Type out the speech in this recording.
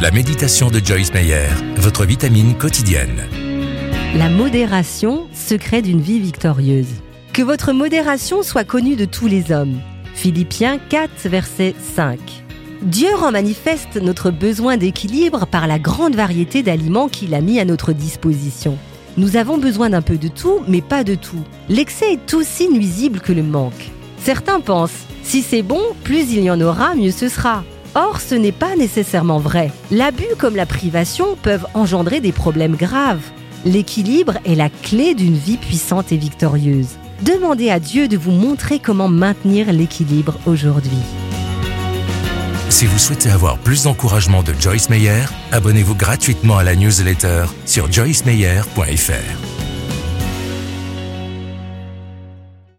La méditation de Joyce Meyer, votre vitamine quotidienne. La modération, secret d'une vie victorieuse. Que votre modération soit connue de tous les hommes. Philippiens 4, verset 5. Dieu rend manifeste notre besoin d'équilibre par la grande variété d'aliments qu'il a mis à notre disposition. Nous avons besoin d'un peu de tout, mais pas de tout. L'excès est aussi nuisible que le manque. Certains pensent, si c'est bon, plus il y en aura, mieux ce sera. Or, ce n'est pas nécessairement vrai. L'abus comme la privation peuvent engendrer des problèmes graves. L'équilibre est la clé d'une vie puissante et victorieuse. Demandez à Dieu de vous montrer comment maintenir l'équilibre aujourd'hui. Si vous souhaitez avoir plus d'encouragement de Joyce Meyer, abonnez-vous gratuitement à la newsletter sur joycemeyer.fr.